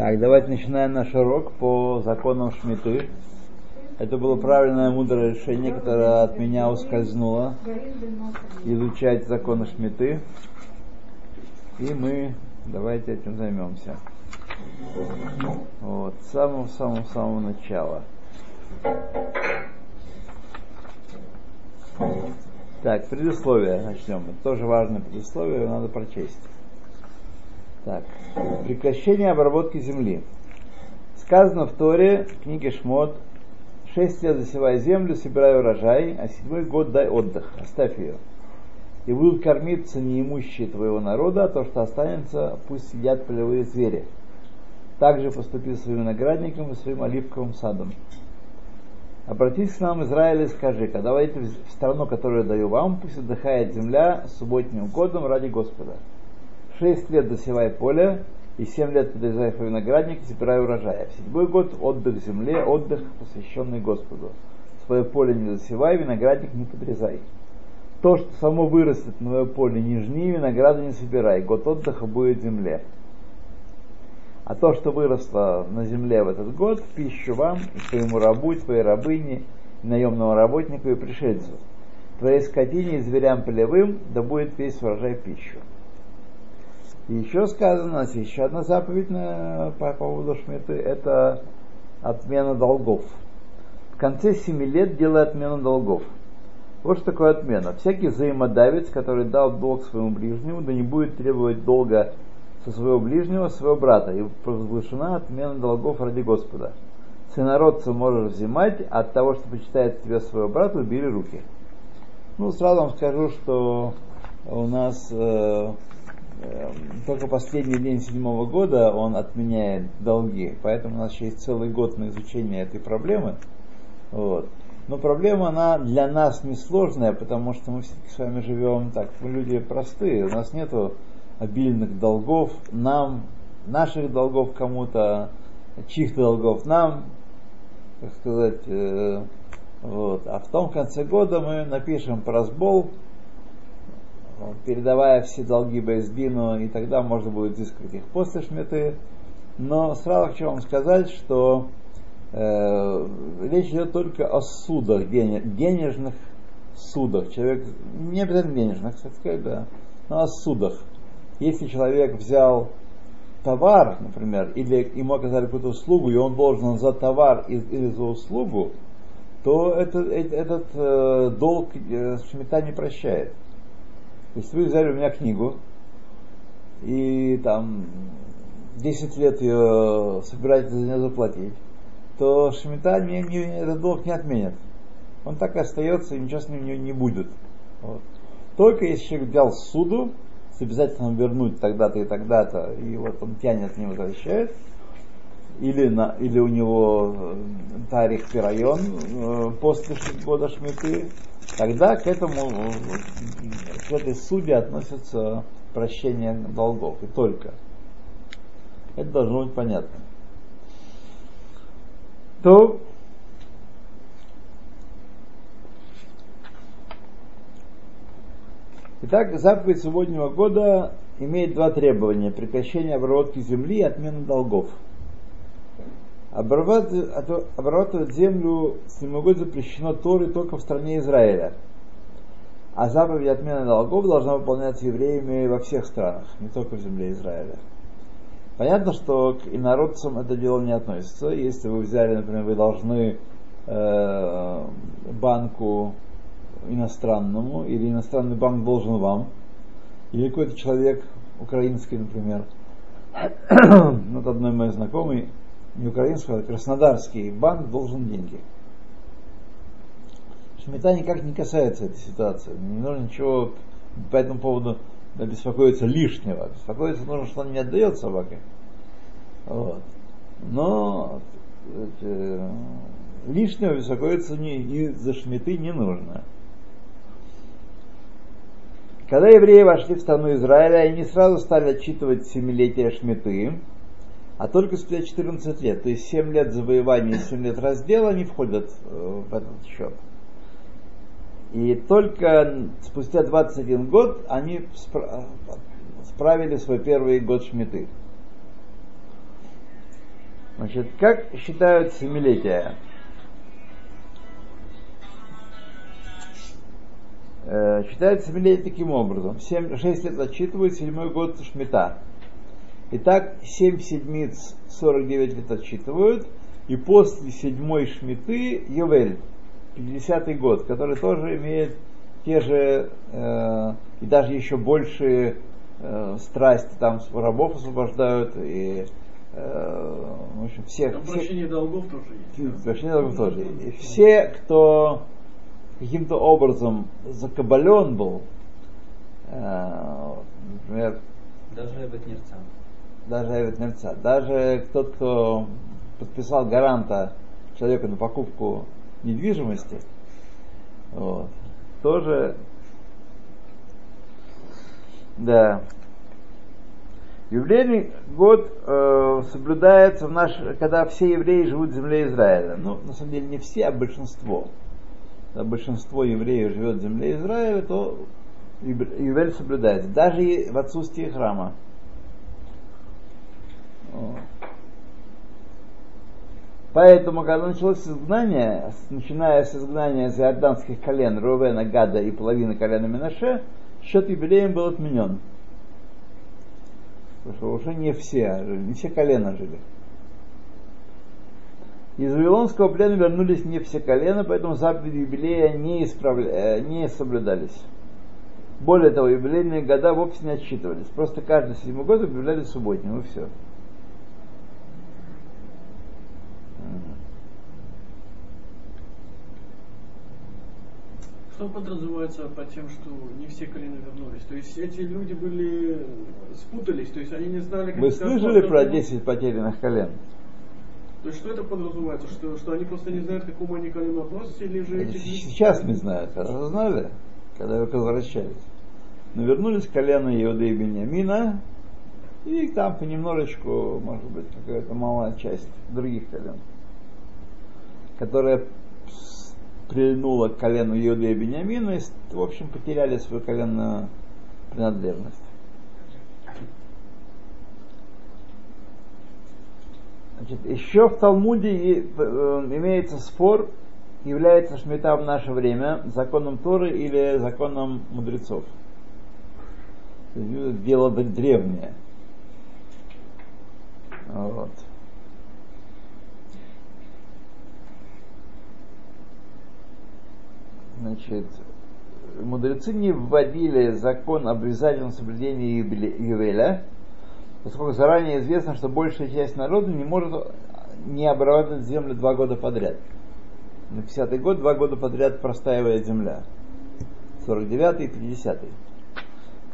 Так, давайте начинаем наш урок по законам Шмиты. Это было правильное, мудрое решение, которое от меня ускользнуло. Изучать законы Шмиты. И мы давайте этим займемся. Вот, с самого-самого-самого начала. Так, предисловие начнем. Это тоже важное предисловие, надо прочесть. Так, прекращение обработки земли. Сказано в Торе, в книге Шмот, шесть лет засевай землю, собирай урожай, а седьмой год дай отдых, оставь ее. И будут кормиться неимущие твоего народа, а то, что останется, пусть сидят полевые звери. Также поступи своим виноградником и своим оливковым садом. Обратись к нам, Израиль, и скажи, когда войдете в страну, которую я даю вам, пусть отдыхает земля субботним годом ради Господа шесть лет засевай поле, и семь лет подрезай виноградник, собирай урожай. В седьмой год отдых земле, отдых, посвященный Господу. Свое поле не засевай, виноградник не подрезай. То, что само вырастет на твое поле, не жни, винограда не собирай. Год отдыха будет земле. А то, что выросло на земле в этот год, пищу вам, и твоему рабу, и твоей рабыне, и наемному работнику, и пришельцу. Твоей скотине и зверям полевым, да будет весь урожай пищу. И еще сказано, еще одна заповедь на, по поводу Шмиты, это отмена долгов. В конце семи лет делай отмену долгов. Вот что такое отмена. Всякий взаимодавец, который дал долг своему ближнему, да не будет требовать долга со своего ближнего, своего брата. И провозглашена отмена долгов ради Господа. Сынородца можешь взимать, а от того, что почитает тебе своего брата, убери руки. Ну, сразу вам скажу, что у нас э, только последний день седьмого года он отменяет долги, поэтому у нас еще есть целый год на изучение этой проблемы. Вот. Но проблема, она для нас несложная, потому что мы все-таки с вами живем так, мы люди простые, у нас нету обильных долгов нам, наших долгов кому-то, чьих-то долгов нам, так сказать, э, вот. А в том конце года мы напишем про сбол, передавая все долги Бейсбину, и тогда можно будет изыскивать их после шметы. Но сразу хочу вам сказать, что э, речь идет только о судах, денежных судах. Человек, не обязательно денежных, так сказать, да, но о судах. Если человек взял товар, например, или ему оказали какую-то услугу, и он должен за товар или за услугу, то этот, этот э, долг э, шмета не прощает. То есть вы взяли у меня книгу, и там 10 лет ее собираетесь за нее заплатить, то Шмита мне, мне этот долг не отменит. Он так и остается, и ничего с ним не, не будет. Вот. Только если человек взял суду, с обязательно вернуть тогда-то и тогда-то, и вот он тянет, не возвращает, или, на, или у него э, тарих пирайон э, после года шмиты, тогда к этому, к этой суде относится прощение долгов, и только. Это должно быть понятно. То Итак, заповедь субботнего года имеет два требования. Прекращение обработки земли и отмена долгов. Обрабатывать, обрабатывать землю с год запрещено Торы только в стране Израиля. А заповедь отмены долгов должна выполняться евреями во всех странах, не только в земле Израиля. Понятно, что к инородцам это дело не относится. Если вы взяли, например, вы должны э, банку иностранному, или иностранный банк должен вам, или какой-то человек украинский, например, вот одной моей знакомой, не украинский, а краснодарский банк должен деньги. Шмита никак не касается этой ситуации. Не нужно ничего по этому поводу беспокоиться лишнего. Беспокоиться нужно, что он не отдает собаке. Вот. Но э, лишнего беспокоиться не, из-за шмиты не нужно. Когда евреи вошли в страну Израиля, они сразу стали отчитывать семилетие шмиты, а только спустя 14 лет, то есть 7 лет завоевания и 7 лет раздела, они входят э, в этот счет. И только спустя 21 год они справили свой первый год шмиты. Значит, как считают семилетия? Э, считают семилетие таким образом. 7, 6 лет отчитывают, седьмой год шмета. Итак, 7 седмиц 49 лет отчитывают, и после седьмой шмиты Ювель, 50-й год, который тоже имеет те же э, и даже еще большие э, страсти, там рабов освобождают и э, в общем, всех, Там всех прощение долгов тоже есть. прощение долгов тоже. И все, кто каким-то образом закабален был, э, например, Даже Эбет Нерцан. Даже Эвет Нерца, даже тот, кто подписал гаранта человека на покупку недвижимости, вот, тоже, да, Юбилейный год э, соблюдается в наш, когда все евреи живут в земле Израиля. Ну, на самом деле не все, а большинство. Когда большинство евреев живет в земле Израиля, то юбилей соблюдается. Даже в отсутствии храма. Поэтому, когда началось изгнание, начиная с изгнания с иорданских колен Рувена, Гада и половины колена Минаше, счет юбилеем был отменен. Потому что уже не все жили, не все колена жили. Из Вавилонского плена вернулись не все колена, поэтому заповеди юбилея не, исправля... не соблюдались. Более того, юбилейные года вовсе не отсчитывались. Просто каждый седьмой год объявляли субботним, и все. Что подразумевается под тем, что не все колена вернулись? То есть эти люди были спутались, то есть они не знали, как Вы слышали про было- 10 потерянных колен? То есть что это подразумевается? Что, что они просто не знают, к какому они колену относятся, или же эти Сейчас не знают, когда знали, когда возвращались. Но вернулись колено Иуда и Бениамина, и там понемножечку, может быть, какая-то малая часть других колен, которая прильнула к колену Иуда и Бениамина, и, в общем, потеряли свою коленную принадлежность. Значит, еще в Талмуде и- э, имеется спор, является шмита в наше время законом Торы или законом мудрецов. Дело древнее. Вот. Значит, мудрецы не вводили закон об обязательном соблюдении ювеля, поскольку заранее известно, что большая часть народа не может не обрабатывать землю два года подряд. На 50-й год два года подряд простаивает земля. 49-й и 50-й.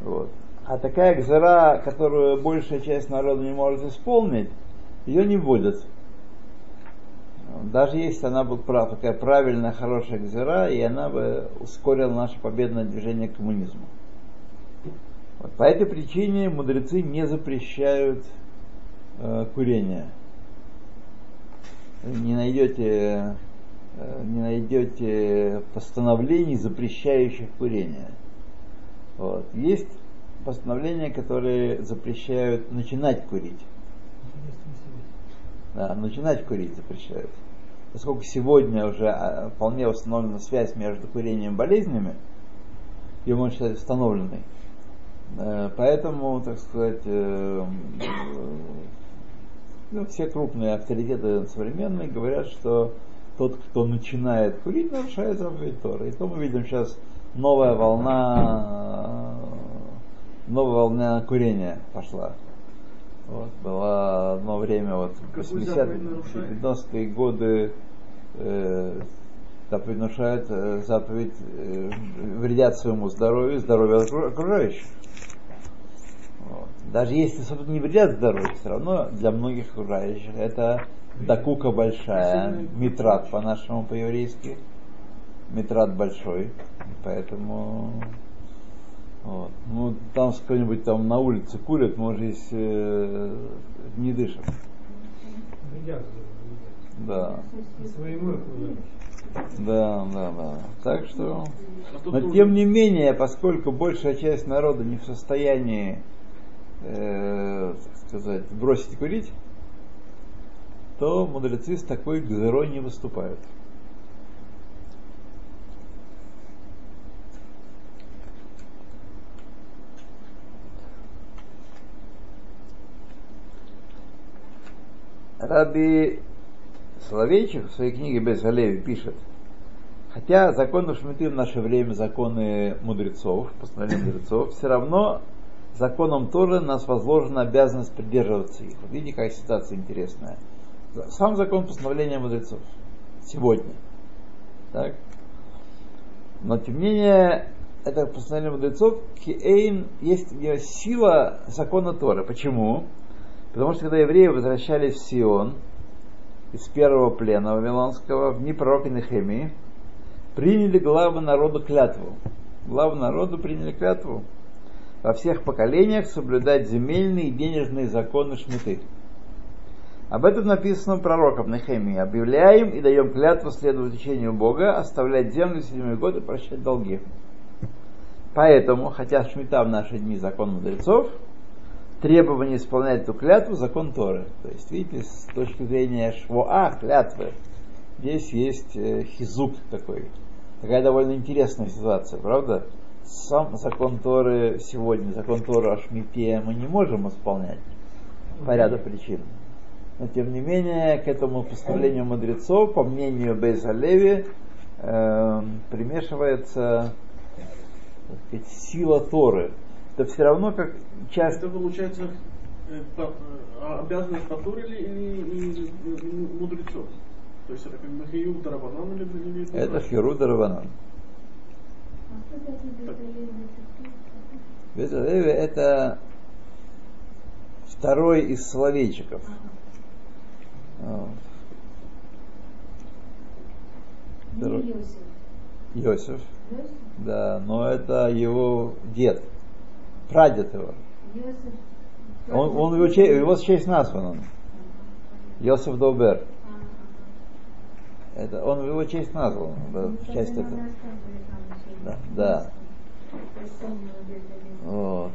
Вот. А такая гзара, которую большая часть народа не может исполнить, ее не вводят. Даже если она была прав, такая правильная, хорошая гзера, и она бы ускорила наше победное движение к коммунизму. Вот. По этой причине мудрецы не запрещают э, курение. Не найдете, э, не найдете постановлений, запрещающих курение. Вот. Есть постановления, которые запрещают начинать курить. Да, начинать курить запрещают. Поскольку сегодня уже а, вполне установлена связь между курением и болезнями, ее можно считать установленной. Э, Поэтому, так сказать, э, э, ну, все крупные авторитеты современные говорят, что тот, кто начинает курить, нарушает заповедь Торы. И то мы видим сейчас новая волна, новая волна курения пошла. Вот, было одно время, вот, Какую 80-е, заповедь нарушает? 90-е годы э, заповедь нарушает э, заповедь э, вредят своему здоровью, здоровью окру- окружающих. Вот. Даже если собственно, не вредят здоровью, все равно для многих окружающих это дакука большая, митрат по-нашему по-еврейски, митрат большой, поэтому вот. Ну, там кто-нибудь там на улице курят, уже здесь э, не дышим. Да. Да, да, да. Так что. А Но тем не менее, поскольку большая часть народа не в состоянии, э, так сказать, бросить курить, то мудрецы с такой гзерой не выступают. Раби Соловейчик в своей книге Безгалеви пишет, хотя законы Шмиты в наше время законы мудрецов, постановления мудрецов, все равно законом тоже нас возложена обязанность придерживаться их. Видите, какая ситуация интересная. Сам закон постановления мудрецов сегодня. Так? Но тем не менее, это постановление мудрецов, киэйн, есть сила закона Торы. Почему? Потому что когда евреи возвращались в Сион из первого плена Вавилонского в дни пророка Нехемии, приняли главы народу клятву. Главы народу приняли клятву во всех поколениях соблюдать земельные и денежные законы Шмиты. Об этом написано пророком Нехемии. Объявляем и даем клятву следовать учению Бога, оставлять землю седьмой год и прощать долги. Поэтому, хотя Шмита в наши дни закон мудрецов, требование исполнять эту клятву закон Торы. То есть, видите, с точки зрения швоа, клятвы, здесь есть э, хизук такой. Такая довольно интересная ситуация, правда? сам закон Торы сегодня, закон Торы о Шмите мы не можем исполнять по ряду причин. Но тем не менее, к этому постановлению мудрецов, по мнению Бейзалеви, э, примешивается сказать, сила Торы. Это все равно как часть... Это получается э, э, обязанность по Торе или, или, или мудрецов? То есть это как бы Хиюр Дарабанан или, или Это Хиюр Дарабанан. Беталеви это второй из словечиков. Второй. Йосиф. Да, но это его дед, прадед его. Он, он его, его честь назван он. Йосиф Добер. Это он в его честь назван, часть этого. Да, да. Вот.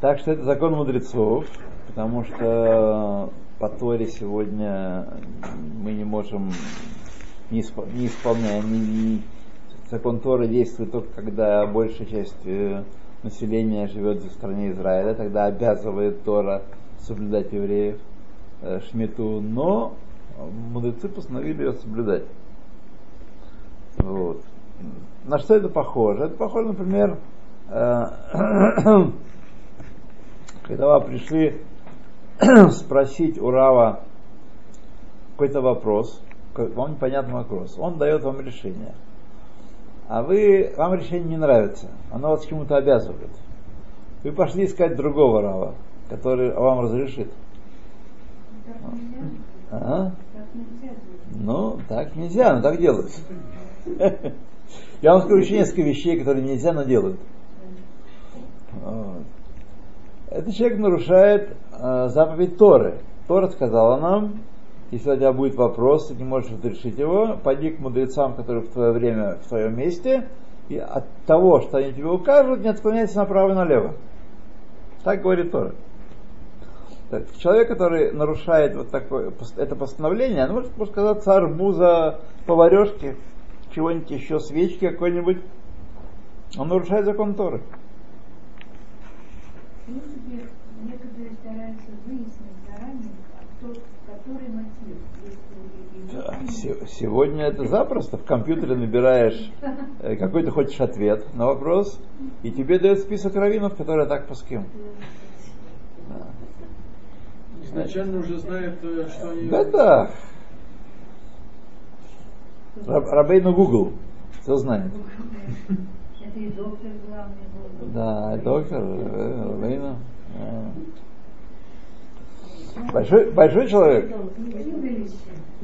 Так что это закон мудрецов, потому что по Торе сегодня мы не можем, не, испол, не исполняя, не, не, закон Торы действует только когда большая часть э, населения живет в стране Израиля, тогда обязывает Тора соблюдать евреев э, шмету, но мудрецы постановили ее соблюдать. Вот. На что это похоже? Это похоже, например, э, когда вы пришли спросить у Рава какой-то вопрос, вам непонятный вопрос, он дает вам решение. А вы, вам решение не нравится, оно вас чему-то обязывает. Вы пошли искать другого Рава, который вам разрешит. А? Ну, так нельзя, но так делают. Я вам скажу еще несколько вещей, которые нельзя, но делают. Вот. Этот человек нарушает э, заповедь Торы. Тора сказала нам, если у тебя будет вопрос, ты не можешь разрешить его, пойди к мудрецам, которые в твое время в твоем месте, и от того, что они тебе укажут, не отклоняйся направо и налево. Так говорит Тора. Так, человек, который нарушает вот такое, это постановление, оно может, может казаться арбуза, поварешки, чего-нибудь еще, свечки какой-нибудь, он нарушает закон Торы. Некоторые стараются выяснить заранее, кто, который мотив. Да, сегодня это запросто. В компьютере набираешь э, какой ты хочешь ответ на вопрос, и тебе дают список раввинов, которые так по ским. Да. Изначально уже знает, э, что они... Да-да. Рабейну Google. Все знает. Это и доктор главный Да, доктор, Рабейну. Большой, большой человек.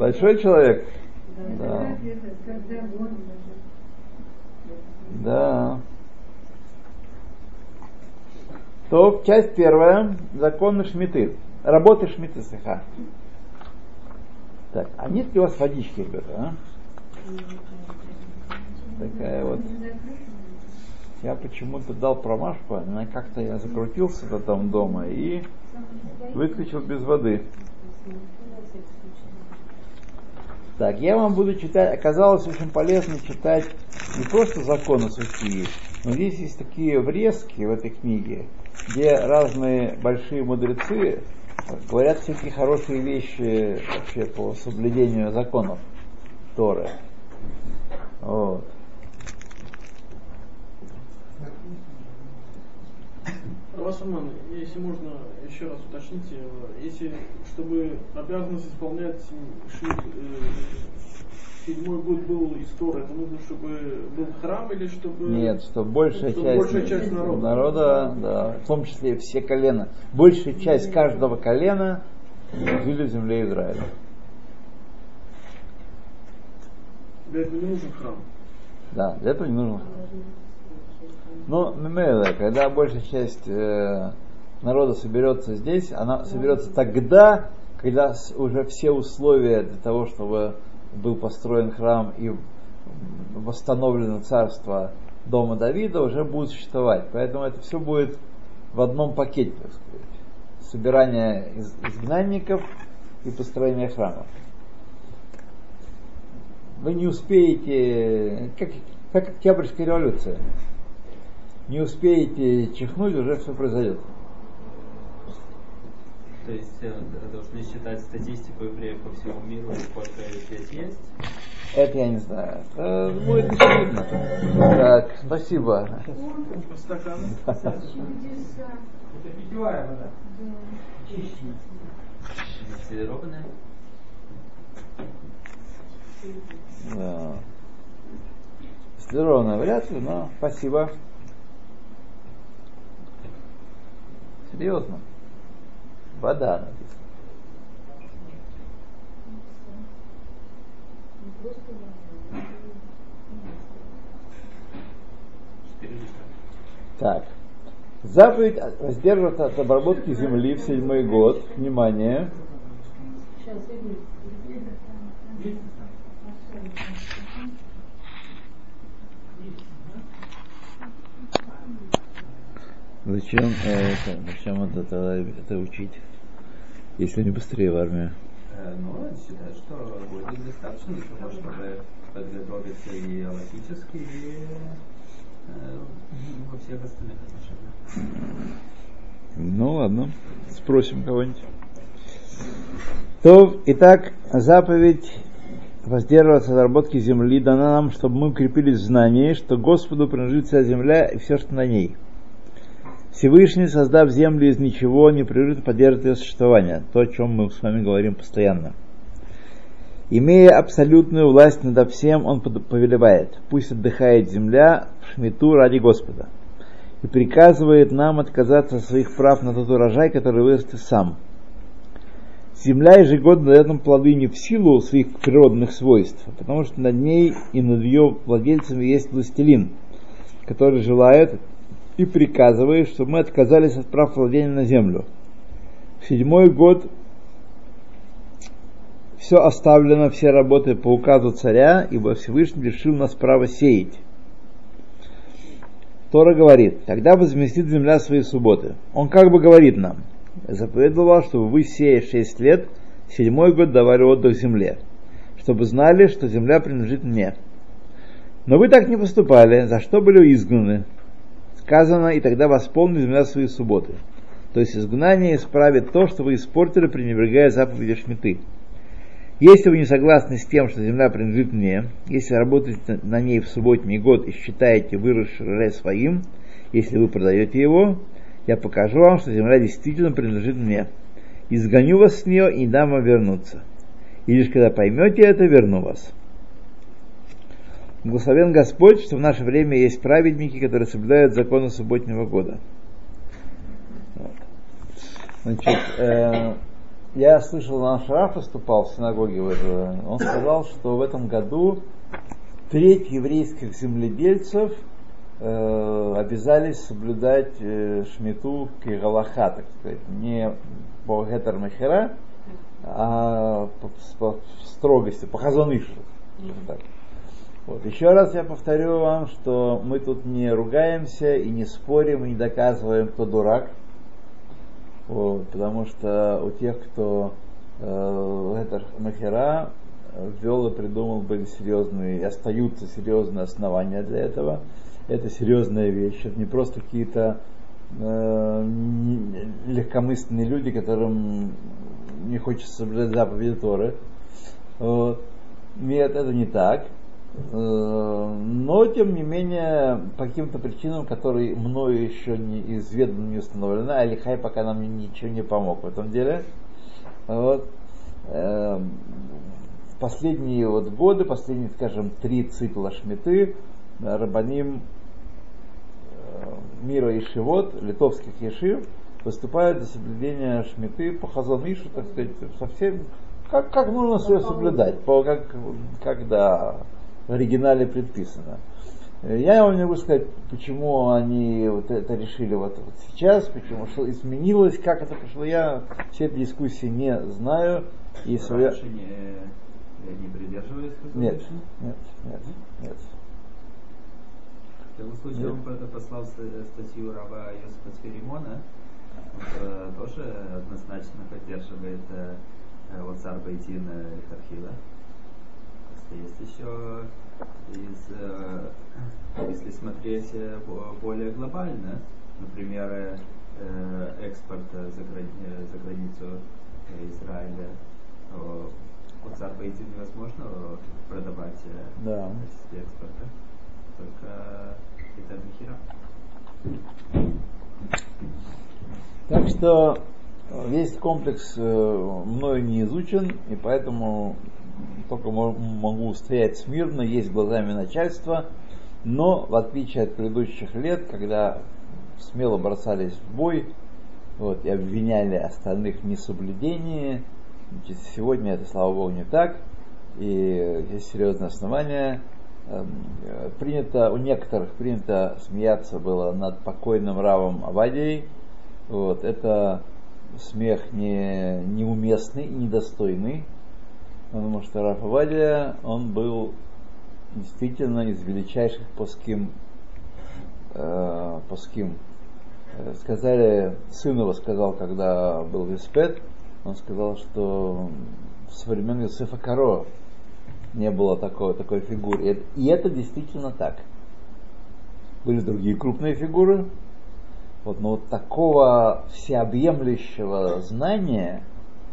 Большой человек. Да. Да. То часть первая, законы Шмиты. Работы Шмиты Сыха. Так, а нет ли у вас водички, ребята, а? Такая вот. Я почему-то дал промашку, она как-то я закрутился -то там дома и Выключил без воды. Так, я вам буду читать, оказалось очень полезно читать не просто законы сухие, но здесь есть такие врезки в этой книге, где разные большие мудрецы говорят всякие хорошие вещи вообще по соблюдению законов Торы. Вот. Равасуман, если можно еще раз уточните, если чтобы обязанность исполнять ши- э, седьмой год был из Торы, это нужно, чтобы был храм или чтобы... Нет, что большая Чтобы часть, большая часть народа. народа, да, в том числе все колена, большая часть каждого колена жили в земле Израиля. Для этого не нужен храм. Да, для этого не нужно. Но мемеле, когда большая часть э, народа соберется здесь, она соберется тогда, когда уже все условия для того, чтобы был построен храм и восстановлено царство дома Давида, уже будут существовать. Поэтому это все будет в одном пакете, так сказать. Собирание из- изгнанников и построение храмов. Вы не успеете, как, как Октябрьская революция, не успеете чихнуть, уже все произойдет. То есть э, должны считать статистику евреев по всему миру, сколько здесь есть. Это я не знаю. Это будет очевидно. Так, спасибо. Стакан. Чудеса. Это питьевая вода. Да. Чище. Дистиллированная. Да. Здорово, вряд ли, но спасибо. Серьезно. Вода литра. Так. Заповедь воздерживаться от обработки земли в седьмой год. Внимание. Сейчас, Зачем, э, это, зачем это, тогда это учить, если не быстрее в армию? Э, Ну, он считает, что будет достаточно для того, чтобы подготовиться и аллахически, и э, во всех остальных отношениях. Ну ладно, спросим кого-нибудь. То, итак, заповедь воздерживаться от работки земли дана нам, чтобы мы укрепились в знании, что Господу принадлежит вся земля и все, что на ней. Всевышний, создав землю из ничего, непрерывно поддерживает ее существование, то, о чем мы с вами говорим постоянно. Имея абсолютную власть над всем, он повелевает, пусть отдыхает земля в шмиту ради Господа и приказывает нам отказаться от своих прав на тот урожай, который вырастет сам. Земля ежегодно дает нам плоды не в силу своих природных свойств, потому что над ней и над ее владельцами есть властелин, который желает и приказывает, чтобы мы отказались от прав владения на землю. В седьмой год все оставлено, все работы по указу царя, ибо Всевышний лишил нас права сеять. Тора говорит, тогда возместит земля свои субботы. Он как бы говорит нам, заповедовал, чтобы вы, сея шесть лет, седьмой год давали отдых земле, чтобы знали, что земля принадлежит мне. Но вы так не поступали, за что были изгнаны. Сказано, и тогда восполнит земля свои субботы. То есть изгнание исправит то, что вы испортили, пренебрегая заповеди Шмиты. Если вы не согласны с тем, что земля принадлежит мне, если работаете на ней в субботний год и считаете выросший урожай своим, если вы продаете его, я покажу вам, что земля действительно принадлежит мне. Изгоню вас с нее и дам вам вернуться. И лишь когда поймете это, верну вас. Благословен Господь, что в наше время есть праведники, которые соблюдают законы субботнего года. Значит, э, я слышал, наш Раф выступал в синагоге, он сказал, что в этом году треть еврейских земледельцев э, обязались соблюдать э, шмиту кигалаха, так сказать, не по гетер махера, а по, по строгости, по хазанышу. Так. Вот. Еще раз я повторю вам, что мы тут не ругаемся и не спорим, и не доказываем, кто дурак. Вот, потому что у тех, кто э, это махера ввел и придумал, были серьезные, и остаются серьезные основания для этого. Это серьезная вещь, это не просто какие-то э, легкомысленные люди, которым не хочется соблюдать заповеди Торы. Вот. Нет, это не так. Э, Но, тем не менее, по каким-то причинам, которые мною еще не изведаны, не установлены, Алихай пока нам ничего не помог в этом деле. Вот. Э, последние вот годы, последние, скажем, три цикла Шмиты, э, Рабаним мира и Шивот, литовских ешив, выступают за соблюдение Шмиты по Хазанышу, так сказать, совсем как, как нужно все соблюдать, по, как, как да, в оригинале предписано. Э, Я вам не могу сказать, почему они вот это решили вот, вот сейчас, почему что изменилось, как это пошло. Я все эти дискуссии не знаю. И своя... Не, не придерживались Нет, нет, нет, нет. В любом случае, Нет. он по- послал ст- статью раба Йосифа Цферимона, он э, тоже однозначно поддерживает э, э, вот царь Байтина Хархила. Есть еще из, э, если смотреть э, бо- более глобально, например, э, экспорт за, грани- за границу Израиля, царь Байтин невозможно продавать Да. качестве экспорта, только это михера. Так что весь комплекс мною не изучен, и поэтому только мо- могу стоять смирно, есть глазами начальства, но в отличие от предыдущих лет, когда смело бросались в бой вот, и обвиняли остальных в несоблюдении, значит, сегодня это, слава богу, не так, и есть серьезные основания. Эм, Принято, у некоторых принято смеяться было над покойным Равом Авадией, вот, это смех не, неуместный и недостойный, потому что Раф Авадия, он был действительно из величайших поским, э, поским. Э, Сказали, сын его сказал, когда был Виспет, он сказал, что со времен Юсефа Каро не было такого, такой фигуры. И это- действительно так. Были другие крупные фигуры, вот, но вот такого всеобъемлющего знания,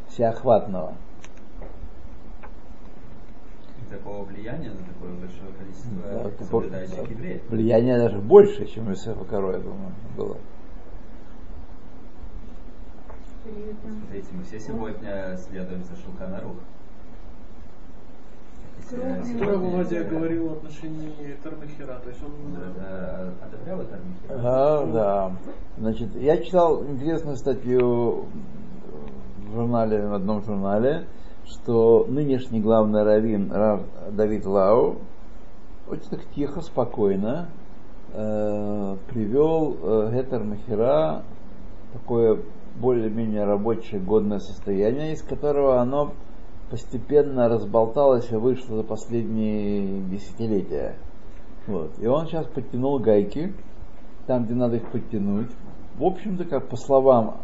всеохватного, такого влияния на такое большое количество да, соблюдающих по- евреев. влияние даже больше, чем у Юсефа Каро, я думаю, было. Смотрите, мы все сегодня следуем за Шулханарух. Кроме- Тора Владя говорил в отношении Термехера, то есть он э, Одобрял это Армихера? Да, да. Значит, я читал интересную статью в журнале, в одном журнале, что нынешний главный раввин Рав Давид Лау очень так тихо, спокойно э, привел э, Гетер Махера такое более-менее рабочее, годное состояние, из которого оно постепенно разболталось и вышло за последние десятилетия. Вот. И он сейчас подтянул гайки, там, где надо их подтянуть. В общем-то, как по словам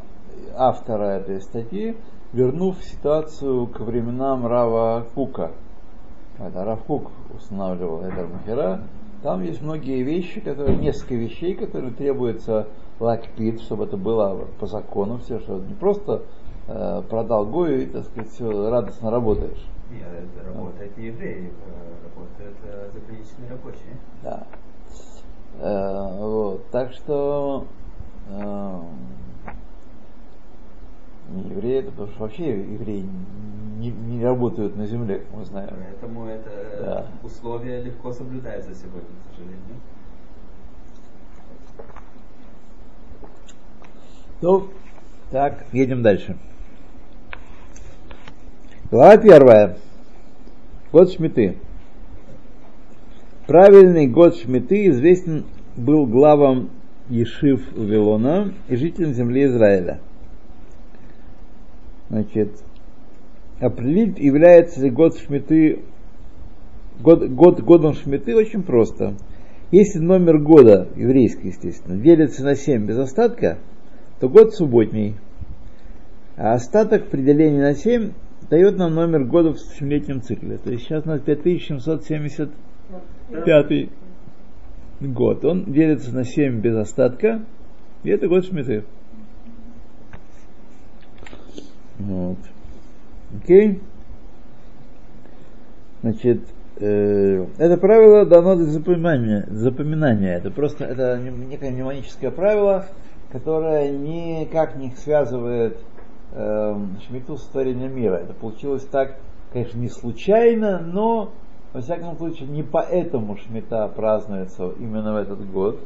автора этой статьи, вернув ситуацию к временам Рава Кука. Это Рав Кук устанавливал это Махера. Там есть многие вещи, которые, несколько вещей, которые требуется лакпит, чтобы это было по закону, все, что не просто э, продал Гою и, так сказать, все радостно работаешь. Нет, это работает не евреи, э, работают э, заграничные рабочие. Да. Э, вот. Так что э, не евреи, это потому что вообще евреи не, не работают на земле, как мы знаем. Поэтому это Да. условие легко соблюдается сегодня, к сожалению. Ну, так, едем дальше. Глава первая. Год Шмиты. Правильный год Шмиты известен был главам Ешив Вавилона и жителям земли Израиля. Значит, определить, является ли год Шмиты год, год годом Шмиты очень просто. Если номер года, еврейский, естественно, делится на 7 без остатка, то год субботний. А остаток при делении на 7 дает нам номер года в семилетнем цикле. То есть сейчас у нас 5775 год. Он делится на 7 без остатка, и это год Шмиты. Вот. Окей? Значит, э, это правило дано для запоминания, запоминания. Это просто это некое мнемоническое правило, которое никак не связывает э, Шмиту с творением мира. Это получилось так, конечно, не случайно, но во всяком случае не поэтому Шмита празднуется именно в этот год.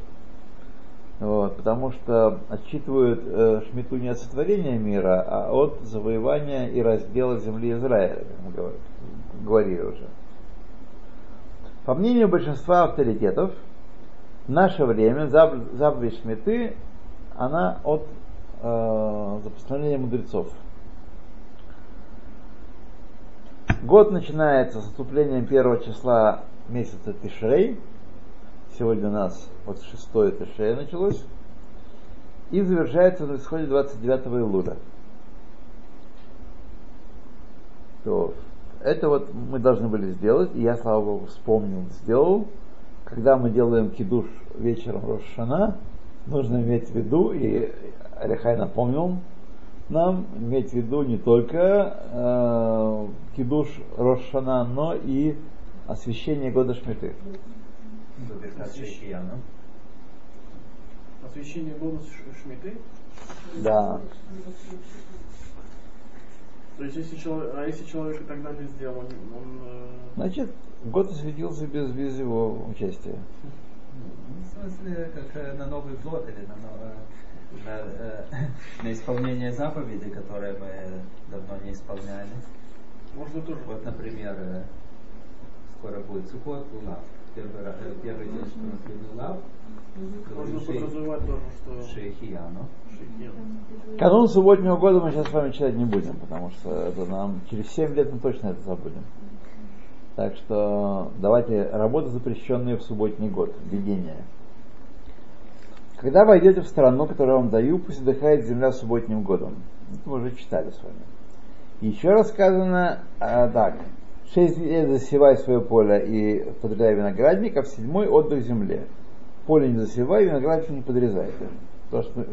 Вот, потому что отчитывают э, Шмиту не от сотворения мира, а от завоевания и раздела земли Израиля, как мы говорили, уже. По мнению большинства авторитетов, в наше время заповедь Шмиты, она от э, за постановлением мудрецов. Год начинается с наступлением первого числа месяца Тишрей. Сегодня у нас вот шестое Тишрей началось. И завершается на исходе 29 июля. То это вот мы должны были сделать, и я, слава Богу, вспомнил, сделал. Когда мы делаем кидуш вечером Рошана, нужно иметь в виду, и Алихай напомнил нам, иметь в виду не только э, кидуш Рошана, но и освящение года Шмиты. Освящение года Шмиты? Да. То есть, если человек, а если человек тогда не сделал, он, э, Значит, год осветился без, без его участия. В смысле, как э, на Новый год или на, на, э, на исполнение заповедей, которые мы давно не исполняли. можно тоже. Вот, например, скоро будет сухой лав. Первый, э, первый день, что наступил лав, Можно подразумевать тоже, что Шейхияну. шейхен. Канун субботнего года мы сейчас с вами читать не будем, потому что это нам через 7 лет мы точно это забудем. Так что давайте работы, запрещенные в субботний год, введение. Когда войдете в страну, которую я вам даю, пусть отдыхает земля субботним годом. Это мы уже читали с вами. Еще раз сказано а, так. Шесть лет засевай свое поле и подрезай виноградник, а в седьмой отдых земле. Поле не засевай, виноградник не подрезай. То, что,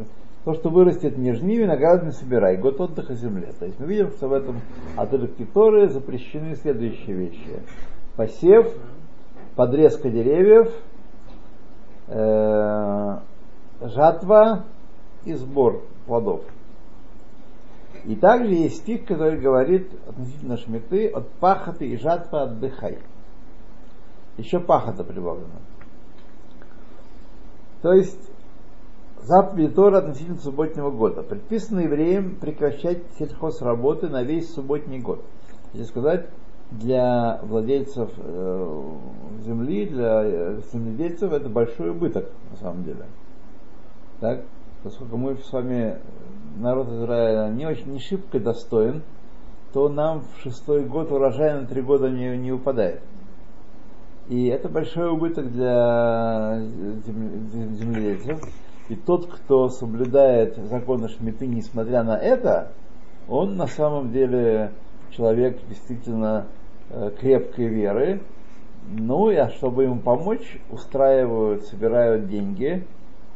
то, что вырастет не жни, виноград не собирай. Год отдыха земле. То есть мы видим, что в этом отрывке Торы запрещены следующие вещи. Посев, подрезка деревьев, э, жатва и сбор плодов. И также есть стих, который говорит относительно шмиты от пахоты и жатва отдыхай. Еще пахота прибавлена. То есть заповедь Тора относительно субботнего года. Предписано евреям прекращать сельхозработы на весь субботний год. Если сказать, для владельцев э, земли, для земледельцев это большой убыток на самом деле. Так, поскольку мы с вами народ Израиля не очень не шибко достоин, то нам в шестой год урожай на три года не, не выпадает. И это большой убыток для зем- земледельцев. И тот, кто соблюдает законы Шмиты, несмотря на это, он на самом деле человек действительно э, крепкой веры. Ну, и а чтобы ему помочь, устраивают, собирают деньги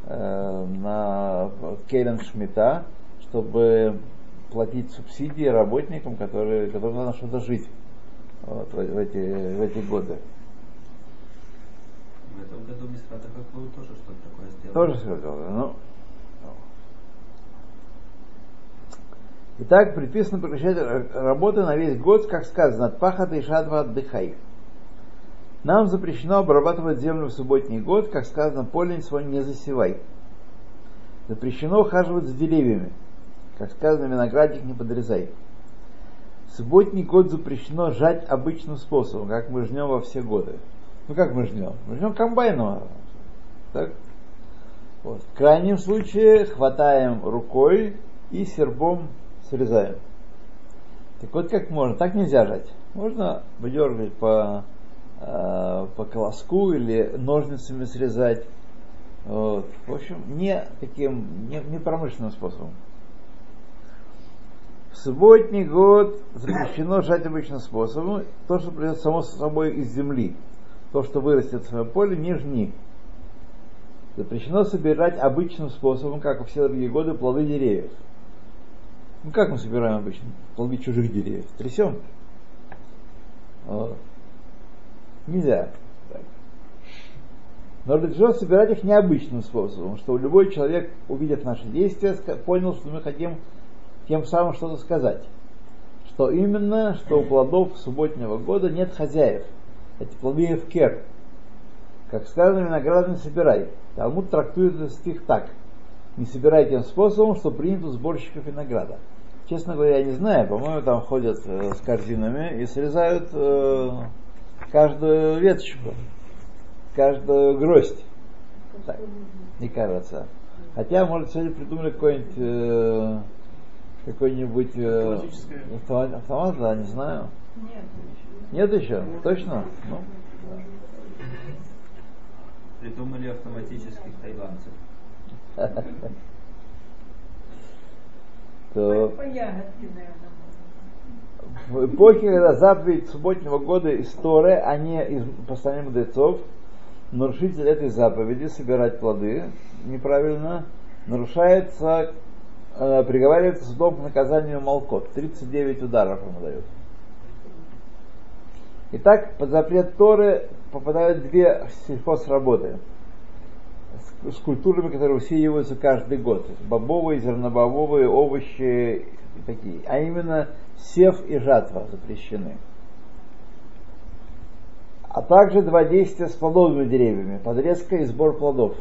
э, на Керен Шмита, чтобы платить субсидии работникам, которые, которым надо что-то жить вот, в, эти, в эти годы. В этом году Мисрата Хакву тоже что-то такое сделал. Тоже сказал, ну. Итак, предписано прекращать работы на весь год, как сказано, от пахота и шатва отдыхай. Нам запрещено обрабатывать землю в субботний год, как сказано, поле свой не засевай. Запрещено ухаживать за деревьями, как сказано, виноградник не подрезай. Субботний год запрещено жать обычным способом, как мы жнем во все годы. Ну как мы жнем? Мы жнем комбайном. Так? Вот. В крайнем случае хватаем рукой и сербом срезаем. Так вот как можно? Так нельзя жать. Можно выдергивать по, э, по колоску или ножницами срезать. Вот. В общем, не таким, не, не промышленным способом. Субботний год запрещено жать обычным способом. То, что придет само собой из земли, то, что вырастет в своем поле, не жни. Запрещено собирать обычным способом, как и все другие годы, плоды деревьев. Ну как мы собираем обычно плоды чужих деревьев? Трясем. Вот. Нельзя. Так. Но разрешено собирать их необычным способом, чтобы любой человек, увидев наши действия, понял, что мы хотим тем самым что-то сказать. Что именно, что у плодов субботнего года нет хозяев. Эти плоды в кер. Как сказано, виноград не собирай. Талмуд трактует этот стих так. Не собирай тем способом, что принято у сборщиков винограда. Честно говоря, я не знаю, по-моему, там ходят э, с корзинами и срезают э, каждую веточку, каждую гроздь. Так, не кажется. Хотя, может, сегодня придумали какой-нибудь э, какой-нибудь э, автомат, автомат, да, не знаю. Нет, Нет еще? Точно? Ну, Придумали автоматических тайландцев. то в эпохе, когда заповедь субботнего года из Торы, а не из послания мудрецов, нарушитель этой заповеди собирать плоды неправильно, нарушается, э, приговаривается судом к наказанию Малкот. 39 ударов ему дают. Итак, под запрет Торы попадают две сельхозработы с, с культурами, которые усеиваются каждый год. Бобовые, зернобобовые, овощи и такие. А именно сев и жатва запрещены. А также два действия с плодовыми деревьями. Подрезка и сбор плодов.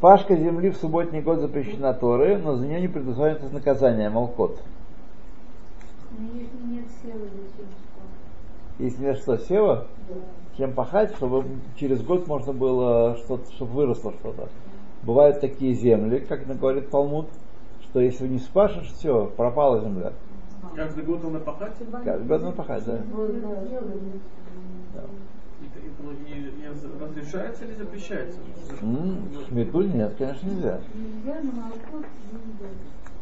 Спашка земли в субботний год запрещена Торы, но за нее не предусмотрено наказание, молкот. Но если нет зачем? Если нет что, сева, чем пахать, чтобы через год можно было что-то, чтобы выросло что-то. Бывают такие земли, как говорит Талмуд, что если не спашешь, все, пропала земля. Каждый год надо пахать? Каждый год надо пахать, да. Да. Да. И, и- и- и разрешается или запрещается? Шмиту нет, конечно, нельзя. Нельзя на молоко.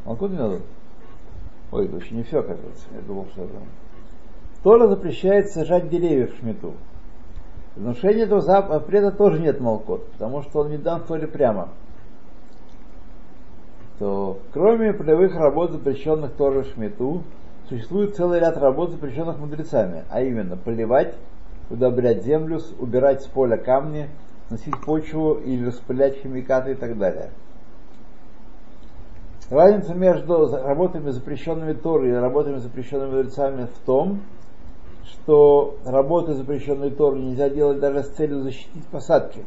Молоко не надо? Ой, это еще не все, оказывается. Я думал, что это... Тора запрещает сажать деревья в шмиту. В нарушении этого запрета тоже нет молкот, потому что он не дан в Торе прямо. То, кроме полевых работ, запрещенных Торой в шмиту, существует целый ряд работ, запрещенных мудрецами, а именно поливать, удобрять землю, убирать с поля камни, носить почву или распылять химикаты и так далее. Разница между работами, запрещенными Торой и работами, запрещенными мудрецами в том, что работы, запрещенные Торой, нельзя делать даже с целью защитить посадки.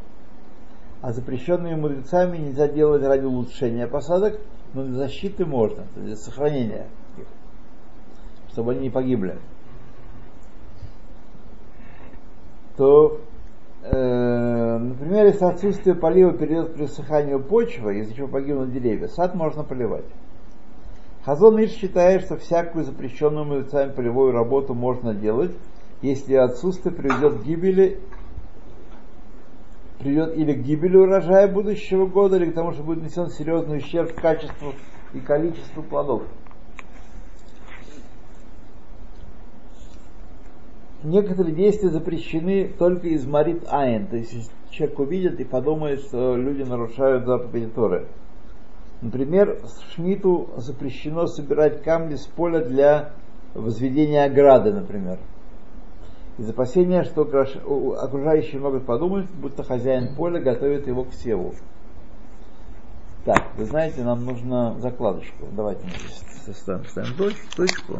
А запрещенные мудрецами нельзя делать ради улучшения посадок, но для защиты можно, для сохранения их, чтобы они не погибли. То, э, например, если отсутствие полива перейдет к пересыханию почвы, из-за чего погибнут деревья, сад можно поливать. Хазон Иш считает, что всякую запрещенную мудрецами полевую работу можно делать, если отсутствие приведет к гибели приведет или к гибели урожая будущего года, или к тому, что будет нанесен серьезный ущерб качеству и количеству плодов. Некоторые действия запрещены только из Марит Айн, то есть человек увидит и подумает, что люди нарушают заповеди Торы. Например, Шмиту запрещено собирать камни с поля для возведения ограды, например. Из опасения, что окружающие могут подумать, будто хозяин поля готовит его к севу. Так, вы знаете, нам нужно закладочку. Давайте мы здесь ставим, ставим точ- точку.